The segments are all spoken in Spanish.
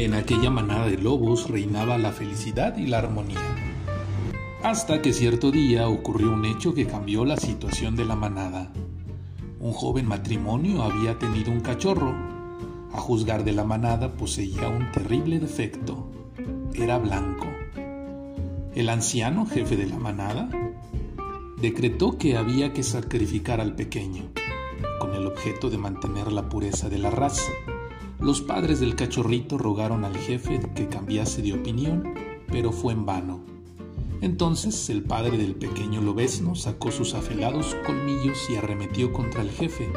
En aquella manada de lobos reinaba la felicidad y la armonía. Hasta que cierto día ocurrió un hecho que cambió la situación de la manada. Un joven matrimonio había tenido un cachorro. A juzgar de la manada poseía un terrible defecto. Era blanco. El anciano jefe de la manada decretó que había que sacrificar al pequeño, con el objeto de mantener la pureza de la raza. Los padres del cachorrito rogaron al jefe que cambiase de opinión, pero fue en vano. Entonces el padre del pequeño lobesno sacó sus afilados colmillos y arremetió contra el jefe.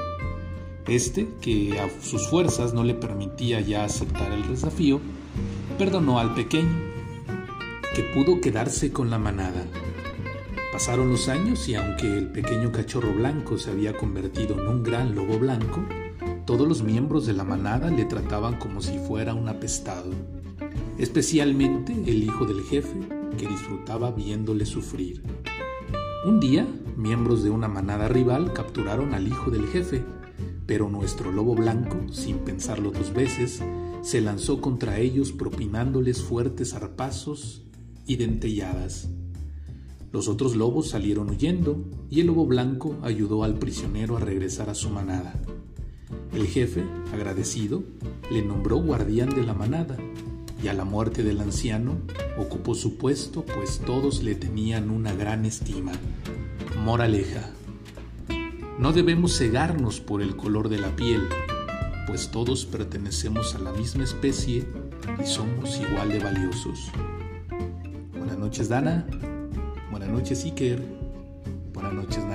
Este, que a sus fuerzas no le permitía ya aceptar el desafío, perdonó al pequeño, que pudo quedarse con la manada. Pasaron los años y aunque el pequeño cachorro blanco se había convertido en un gran lobo blanco, todos los miembros de la manada le trataban como si fuera un apestado, especialmente el hijo del jefe, que disfrutaba viéndole sufrir. Un día, miembros de una manada rival capturaron al hijo del jefe, pero nuestro lobo blanco, sin pensarlo dos veces, se lanzó contra ellos propinándoles fuertes arpazos y dentelladas. Los otros lobos salieron huyendo y el lobo blanco ayudó al prisionero a regresar a su manada. El jefe, agradecido, le nombró guardián de la manada y a la muerte del anciano ocupó su puesto pues todos le tenían una gran estima. Moraleja. No debemos cegarnos por el color de la piel, pues todos pertenecemos a la misma especie y somos igual de valiosos. Buenas noches, Dana. Buenas noches, Iker. Buenas noches,